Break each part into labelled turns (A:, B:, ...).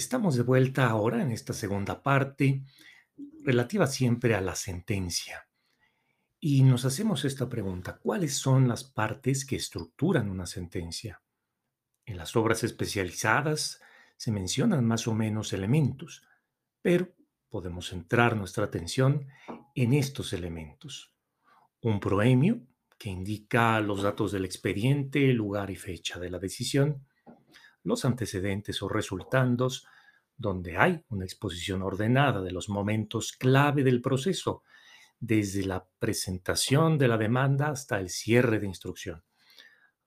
A: Estamos de vuelta ahora en esta segunda parte relativa siempre a la sentencia. Y nos hacemos esta pregunta, ¿cuáles son las partes que estructuran una sentencia? En las obras especializadas se mencionan más o menos elementos, pero podemos centrar nuestra atención en estos elementos. Un proemio, que indica los datos del expediente, lugar y fecha de la decisión los antecedentes o resultandos, donde hay una exposición ordenada de los momentos clave del proceso, desde la presentación de la demanda hasta el cierre de instrucción.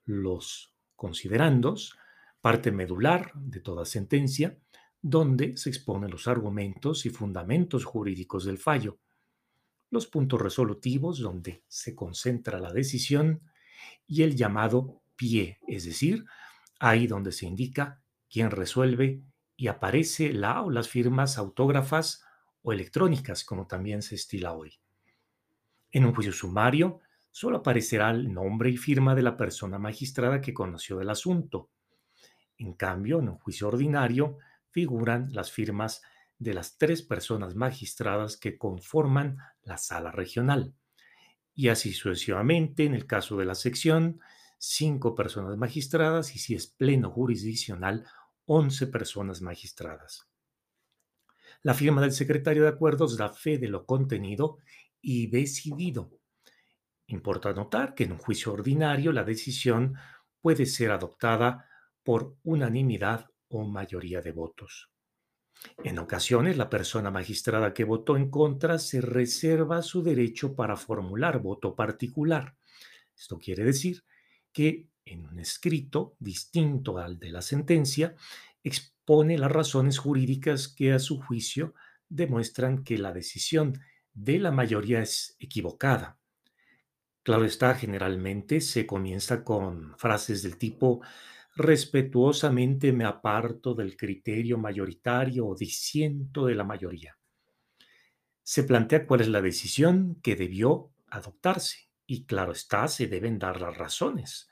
A: Los considerandos, parte medular de toda sentencia, donde se exponen los argumentos y fundamentos jurídicos del fallo. Los puntos resolutivos, donde se concentra la decisión, y el llamado pie, es decir, ahí donde se indica quién resuelve y aparece la o las firmas autógrafas o electrónicas, como también se estila hoy. En un juicio sumario, solo aparecerá el nombre y firma de la persona magistrada que conoció el asunto. En cambio, en un juicio ordinario, figuran las firmas de las tres personas magistradas que conforman la sala regional. Y así sucesivamente, en el caso de la sección, cinco personas magistradas y si es pleno jurisdiccional, 11 personas magistradas. La firma del secretario de acuerdos da fe de lo contenido y decidido. Importa notar que en un juicio ordinario la decisión puede ser adoptada por unanimidad o mayoría de votos. En ocasiones, la persona magistrada que votó en contra se reserva su derecho para formular voto particular. Esto quiere decir que en un escrito distinto al de la sentencia expone las razones jurídicas que a su juicio demuestran que la decisión de la mayoría es equivocada. Claro está, generalmente se comienza con frases del tipo respetuosamente me aparto del criterio mayoritario o disiento de la mayoría. Se plantea cuál es la decisión que debió adoptarse y claro está, se deben dar las razones.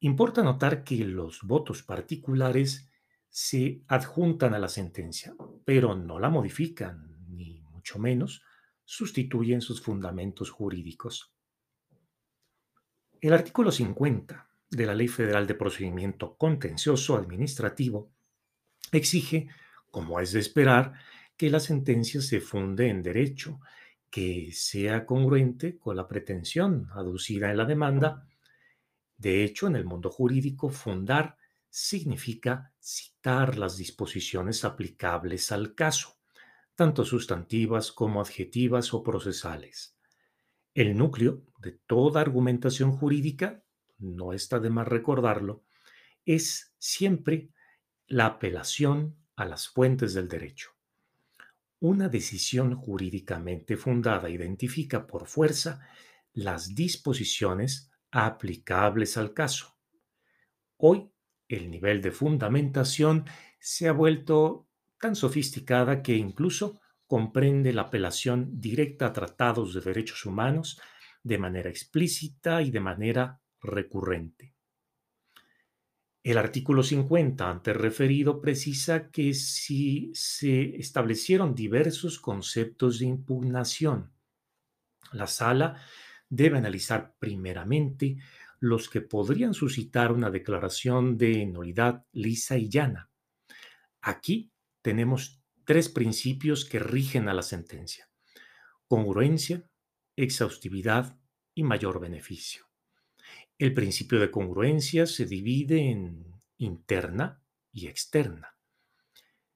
A: Importa notar que los votos particulares se adjuntan a la sentencia, pero no la modifican, ni mucho menos sustituyen sus fundamentos jurídicos. El artículo 50 de la Ley Federal de Procedimiento Contencioso Administrativo exige, como es de esperar, que la sentencia se funde en derecho que sea congruente con la pretensión aducida en la demanda. De hecho, en el mundo jurídico, fundar significa citar las disposiciones aplicables al caso, tanto sustantivas como adjetivas o procesales. El núcleo de toda argumentación jurídica, no está de más recordarlo, es siempre la apelación a las fuentes del derecho. Una decisión jurídicamente fundada identifica por fuerza las disposiciones aplicables al caso. Hoy, el nivel de fundamentación se ha vuelto tan sofisticada que incluso comprende la apelación directa a tratados de derechos humanos de manera explícita y de manera recurrente. El artículo 50 antes referido precisa que si se establecieron diversos conceptos de impugnación, la sala debe analizar primeramente los que podrían suscitar una declaración de nulidad lisa y llana. Aquí tenemos tres principios que rigen a la sentencia. Congruencia, exhaustividad y mayor beneficio. El principio de congruencia se divide en interna y externa.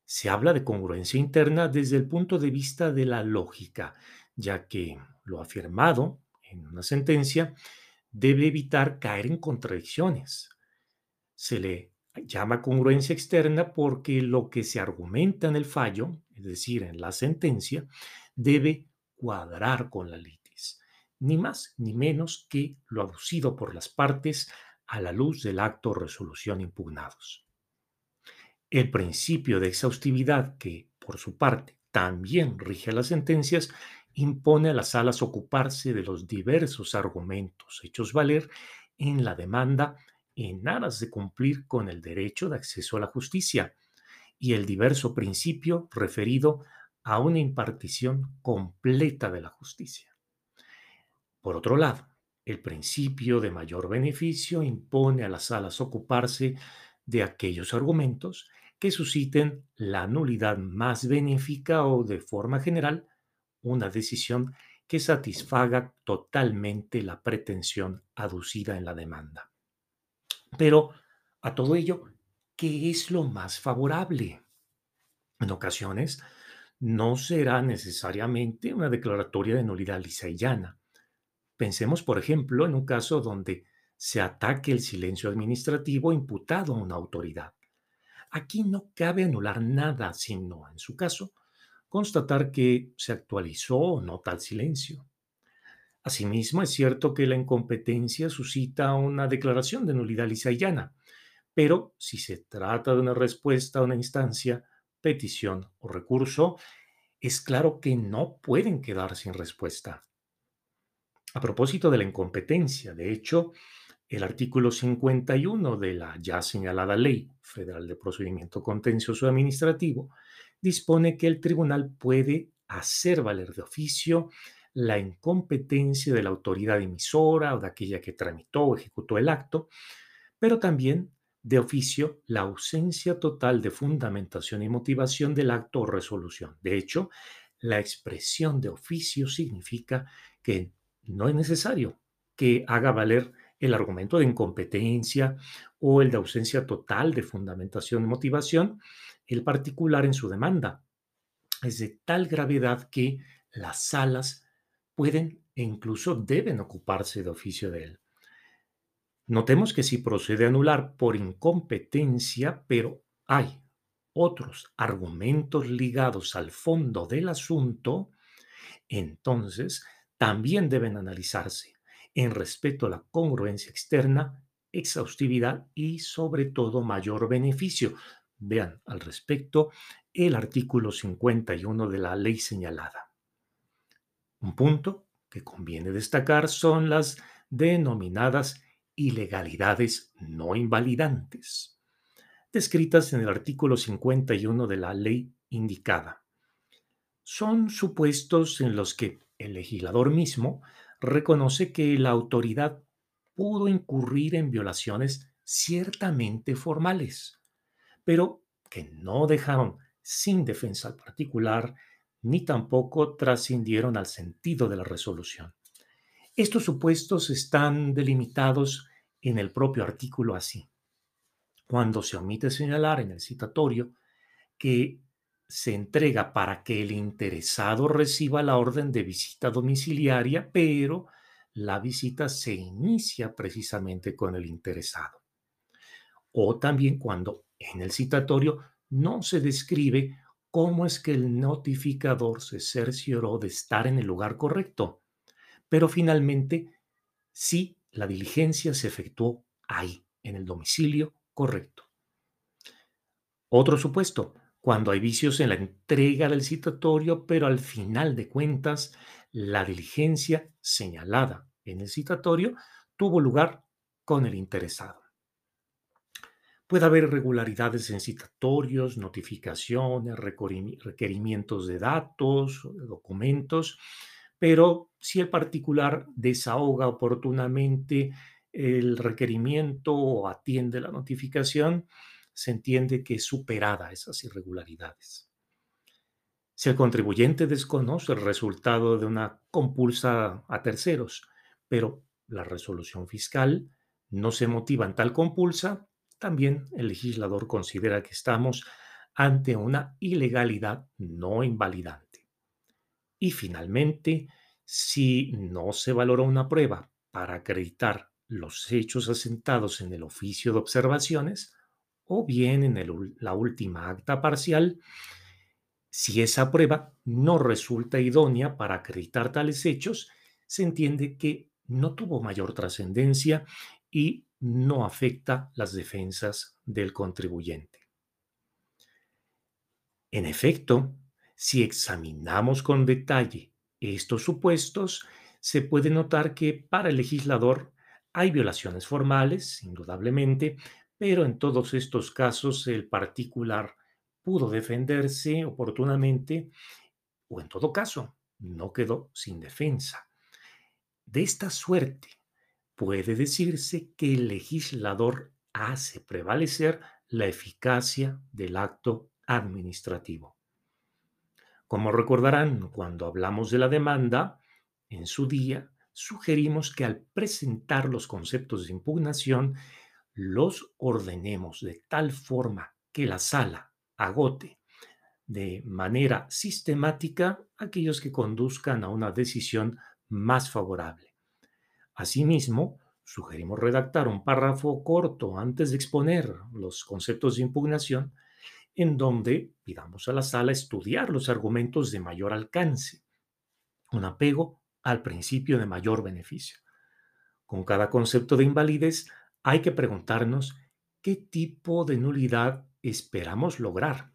A: Se habla de congruencia interna desde el punto de vista de la lógica, ya que lo afirmado en una sentencia debe evitar caer en contradicciones. Se le llama congruencia externa porque lo que se argumenta en el fallo, es decir, en la sentencia, debe cuadrar con la ley ni más ni menos que lo aducido por las partes a la luz del acto resolución impugnados. El principio de exhaustividad, que por su parte también rige las sentencias, impone a las salas ocuparse de los diversos argumentos hechos valer en la demanda en aras de cumplir con el derecho de acceso a la justicia y el diverso principio referido a una impartición completa de la justicia. Por otro lado, el principio de mayor beneficio impone a las salas ocuparse de aquellos argumentos que susciten la nulidad más benéfica o, de forma general, una decisión que satisfaga totalmente la pretensión aducida en la demanda. Pero a todo ello, ¿qué es lo más favorable? En ocasiones, no será necesariamente una declaratoria de nulidad lisa y llana. Pensemos, por ejemplo, en un caso donde se ataque el silencio administrativo imputado a una autoridad. Aquí no cabe anular nada, sino, en su caso, constatar que se actualizó o no tal silencio. Asimismo, es cierto que la incompetencia suscita una declaración de nulidad lisa y llana, pero si se trata de una respuesta a una instancia, petición o recurso, es claro que no pueden quedar sin respuesta. A propósito de la incompetencia, de hecho, el artículo 51 de la ya señalada Ley Federal de Procedimiento Contencioso Administrativo dispone que el tribunal puede hacer valer de oficio la incompetencia de la autoridad emisora o de aquella que tramitó o ejecutó el acto, pero también de oficio la ausencia total de fundamentación y motivación del acto o resolución. De hecho, la expresión de oficio significa que no es necesario que haga valer el argumento de incompetencia o el de ausencia total de fundamentación y motivación, el particular en su demanda. Es de tal gravedad que las salas pueden e incluso deben ocuparse de oficio de él. Notemos que si procede a anular por incompetencia, pero hay otros argumentos ligados al fondo del asunto, entonces también deben analizarse en respeto a la congruencia externa, exhaustividad y sobre todo mayor beneficio. Vean al respecto el artículo 51 de la ley señalada. Un punto que conviene destacar son las denominadas ilegalidades no invalidantes, descritas en el artículo 51 de la ley indicada. Son supuestos en los que el legislador mismo reconoce que la autoridad pudo incurrir en violaciones ciertamente formales, pero que no dejaron sin defensa al particular ni tampoco trascendieron al sentido de la resolución. Estos supuestos están delimitados en el propio artículo así. Cuando se omite señalar en el citatorio que se entrega para que el interesado reciba la orden de visita domiciliaria, pero la visita se inicia precisamente con el interesado. O también cuando en el citatorio no se describe cómo es que el notificador se cercioró de estar en el lugar correcto, pero finalmente sí la diligencia se efectuó ahí, en el domicilio correcto. Otro supuesto, cuando hay vicios en la entrega del citatorio, pero al final de cuentas, la diligencia señalada en el citatorio tuvo lugar con el interesado. Puede haber irregularidades en citatorios, notificaciones, requerimientos de datos, documentos, pero si el particular desahoga oportunamente el requerimiento o atiende la notificación, se entiende que es superada esas irregularidades. Si el contribuyente desconoce el resultado de una compulsa a terceros, pero la resolución fiscal no se motiva en tal compulsa, también el legislador considera que estamos ante una ilegalidad no invalidante. Y finalmente, si no se valora una prueba para acreditar los hechos asentados en el oficio de observaciones, o bien en la última acta parcial, si esa prueba no resulta idónea para acreditar tales hechos, se entiende que no tuvo mayor trascendencia y no afecta las defensas del contribuyente. En efecto, si examinamos con detalle estos supuestos, se puede notar que para el legislador hay violaciones formales, indudablemente, pero en todos estos casos el particular pudo defenderse oportunamente o en todo caso no quedó sin defensa. De esta suerte, puede decirse que el legislador hace prevalecer la eficacia del acto administrativo. Como recordarán, cuando hablamos de la demanda, en su día sugerimos que al presentar los conceptos de impugnación, los ordenemos de tal forma que la sala agote de manera sistemática aquellos que conduzcan a una decisión más favorable. Asimismo, sugerimos redactar un párrafo corto antes de exponer los conceptos de impugnación en donde pidamos a la sala estudiar los argumentos de mayor alcance, un apego al principio de mayor beneficio. Con cada concepto de invalidez hay que preguntarnos qué tipo de nulidad esperamos lograr.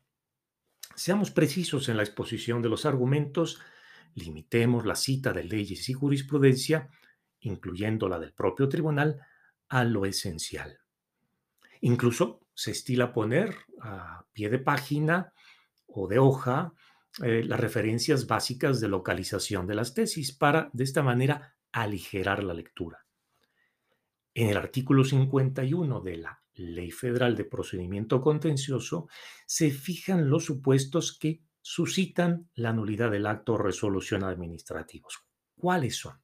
A: Seamos precisos en la exposición de los argumentos, limitemos la cita de leyes y jurisprudencia, incluyendo la del propio tribunal, a lo esencial. Incluso se estila poner a pie de página o de hoja eh, las referencias básicas de localización de las tesis para, de esta manera, aligerar la lectura. En el artículo 51 de la Ley Federal de Procedimiento Contencioso se fijan los supuestos que suscitan la nulidad del acto o resolución administrativos. ¿Cuáles son?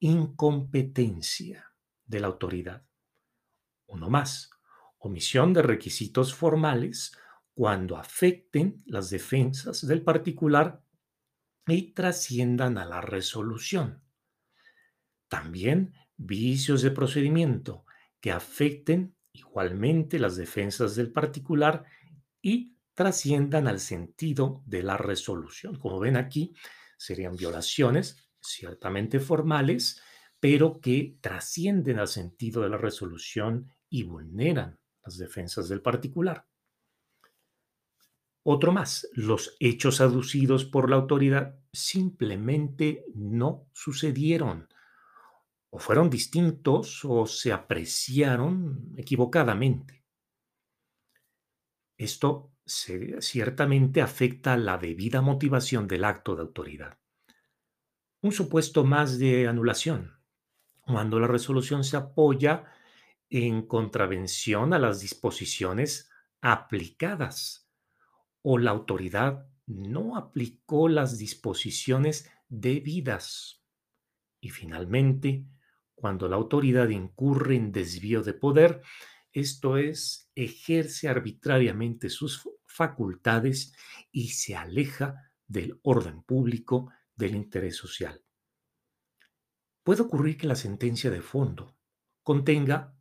A: Incompetencia de la autoridad. Uno más, omisión de requisitos formales cuando afecten las defensas del particular y trasciendan a la resolución. También vicios de procedimiento que afecten igualmente las defensas del particular y trasciendan al sentido de la resolución. Como ven aquí, serían violaciones ciertamente formales, pero que trascienden al sentido de la resolución y vulneran las defensas del particular. Otro más, los hechos aducidos por la autoridad simplemente no sucedieron o fueron distintos o se apreciaron equivocadamente. Esto ciertamente afecta la debida motivación del acto de autoridad. Un supuesto más de anulación, cuando la resolución se apoya en contravención a las disposiciones aplicadas o la autoridad no aplicó las disposiciones debidas. Y finalmente, cuando la autoridad incurre en desvío de poder, esto es, ejerce arbitrariamente sus facultades y se aleja del orden público, del interés social. Puede ocurrir que la sentencia de fondo contenga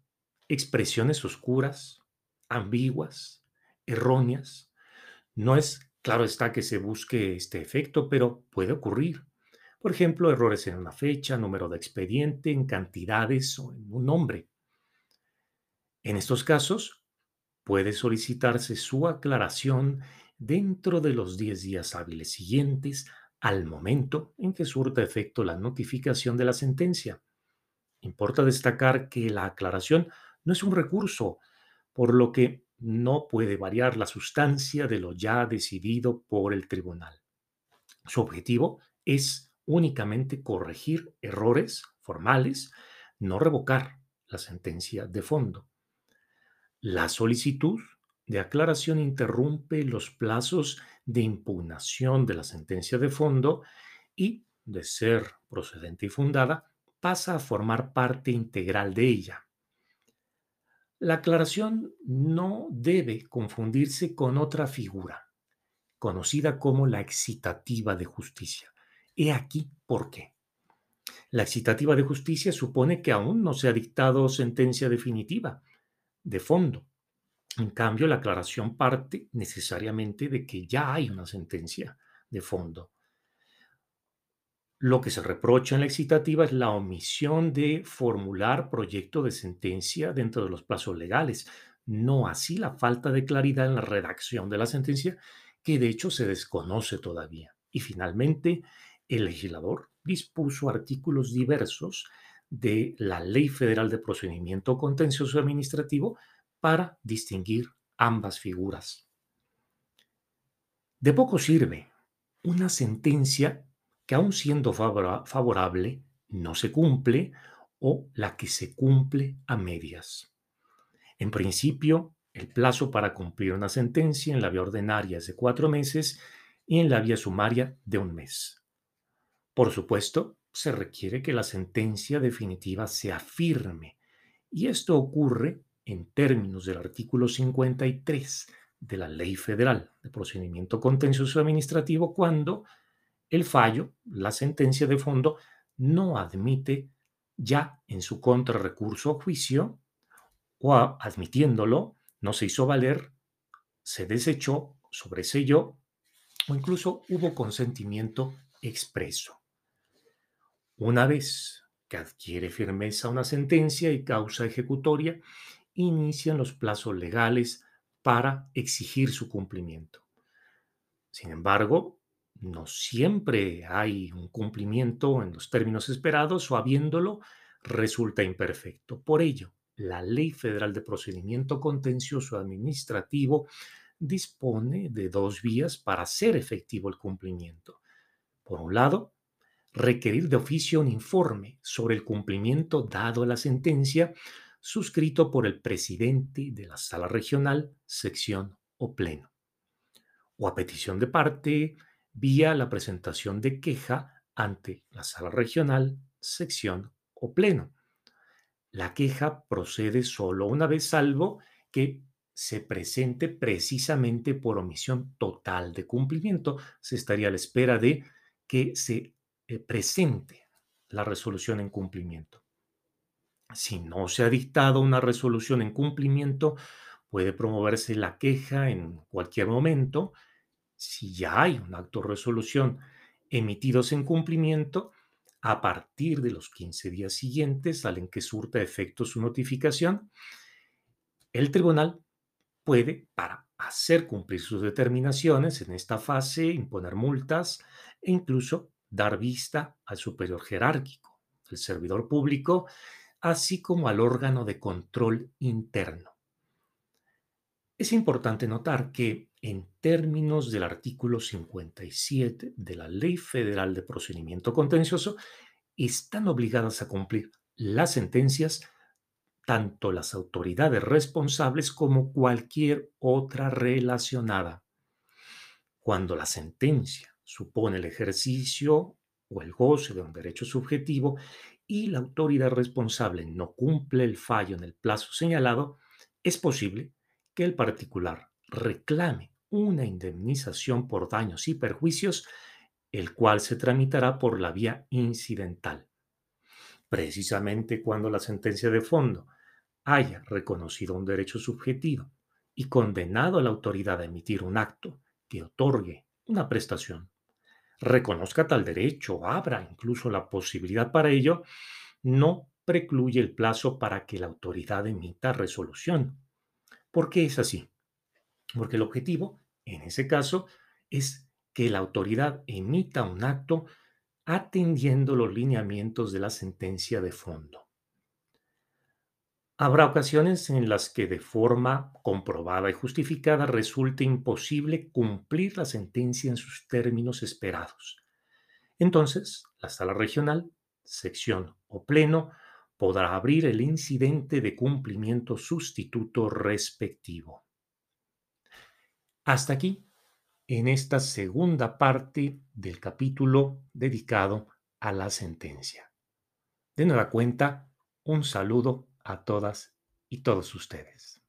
A: expresiones oscuras, ambiguas, erróneas. No es claro está que se busque este efecto, pero puede ocurrir. Por ejemplo, errores en una fecha, número de expediente, en cantidades o en un nombre. En estos casos, puede solicitarse su aclaración dentro de los 10 días hábiles siguientes al momento en que surta efecto la notificación de la sentencia. Importa destacar que la aclaración no es un recurso, por lo que no puede variar la sustancia de lo ya decidido por el tribunal. Su objetivo es únicamente corregir errores formales, no revocar la sentencia de fondo. La solicitud de aclaración interrumpe los plazos de impugnación de la sentencia de fondo y, de ser procedente y fundada, pasa a formar parte integral de ella. La aclaración no debe confundirse con otra figura, conocida como la excitativa de justicia. He aquí por qué. La excitativa de justicia supone que aún no se ha dictado sentencia definitiva, de fondo. En cambio, la aclaración parte necesariamente de que ya hay una sentencia de fondo. Lo que se reprocha en la excitativa es la omisión de formular proyecto de sentencia dentro de los plazos legales, no así la falta de claridad en la redacción de la sentencia, que de hecho se desconoce todavía. Y finalmente, el legislador dispuso artículos diversos de la Ley Federal de Procedimiento Contencioso Administrativo para distinguir ambas figuras. De poco sirve una sentencia que aun siendo favorable no se cumple o la que se cumple a medias. En principio, el plazo para cumplir una sentencia en la vía ordinaria es de cuatro meses y en la vía sumaria de un mes. Por supuesto, se requiere que la sentencia definitiva sea firme y esto ocurre en términos del artículo 53 de la Ley Federal de Procedimiento Contencioso Administrativo cuando el fallo, la sentencia de fondo, no admite ya en su contrarrecurso o juicio o admitiéndolo, no se hizo valer, se desechó, sobreselló o incluso hubo consentimiento expreso. Una vez que adquiere firmeza una sentencia y causa ejecutoria, inician los plazos legales para exigir su cumplimiento. Sin embargo, no siempre hay un cumplimiento en los términos esperados o habiéndolo resulta imperfecto. Por ello, la Ley Federal de Procedimiento Contencioso Administrativo dispone de dos vías para hacer efectivo el cumplimiento. Por un lado, requerir de oficio un informe sobre el cumplimiento dado a la sentencia suscrito por el presidente de la sala regional, sección o pleno. O a petición de parte, vía la presentación de queja ante la sala regional, sección o pleno. La queja procede solo una vez salvo que se presente precisamente por omisión total de cumplimiento. Se estaría a la espera de que se eh, presente la resolución en cumplimiento. Si no se ha dictado una resolución en cumplimiento, puede promoverse la queja en cualquier momento. Si ya hay un acto de resolución emitidos en cumplimiento, a partir de los 15 días siguientes al en que surta efecto su notificación, el tribunal puede, para hacer cumplir sus determinaciones en esta fase, imponer multas e incluso dar vista al superior jerárquico, el servidor público, así como al órgano de control interno. Es importante notar que en términos del artículo 57 de la Ley Federal de Procedimiento Contencioso, están obligadas a cumplir las sentencias tanto las autoridades responsables como cualquier otra relacionada. Cuando la sentencia supone el ejercicio o el goce de un derecho subjetivo y la autoridad responsable no cumple el fallo en el plazo señalado, es posible que el particular reclame una indemnización por daños y perjuicios, el cual se tramitará por la vía incidental. Precisamente cuando la sentencia de fondo haya reconocido un derecho subjetivo y condenado a la autoridad a emitir un acto que otorgue una prestación reconozca tal derecho abra incluso la posibilidad para ello, no precluye el plazo para que la autoridad emita resolución. ¿Por qué es así? Porque el objetivo, en ese caso, es que la autoridad emita un acto atendiendo los lineamientos de la sentencia de fondo. Habrá ocasiones en las que de forma comprobada y justificada resulte imposible cumplir la sentencia en sus términos esperados. Entonces, la sala regional, sección o pleno podrá abrir el incidente de cumplimiento sustituto respectivo. Hasta aquí, en esta segunda parte del capítulo dedicado a la sentencia. De nueva cuenta, un saludo a todas y todos ustedes.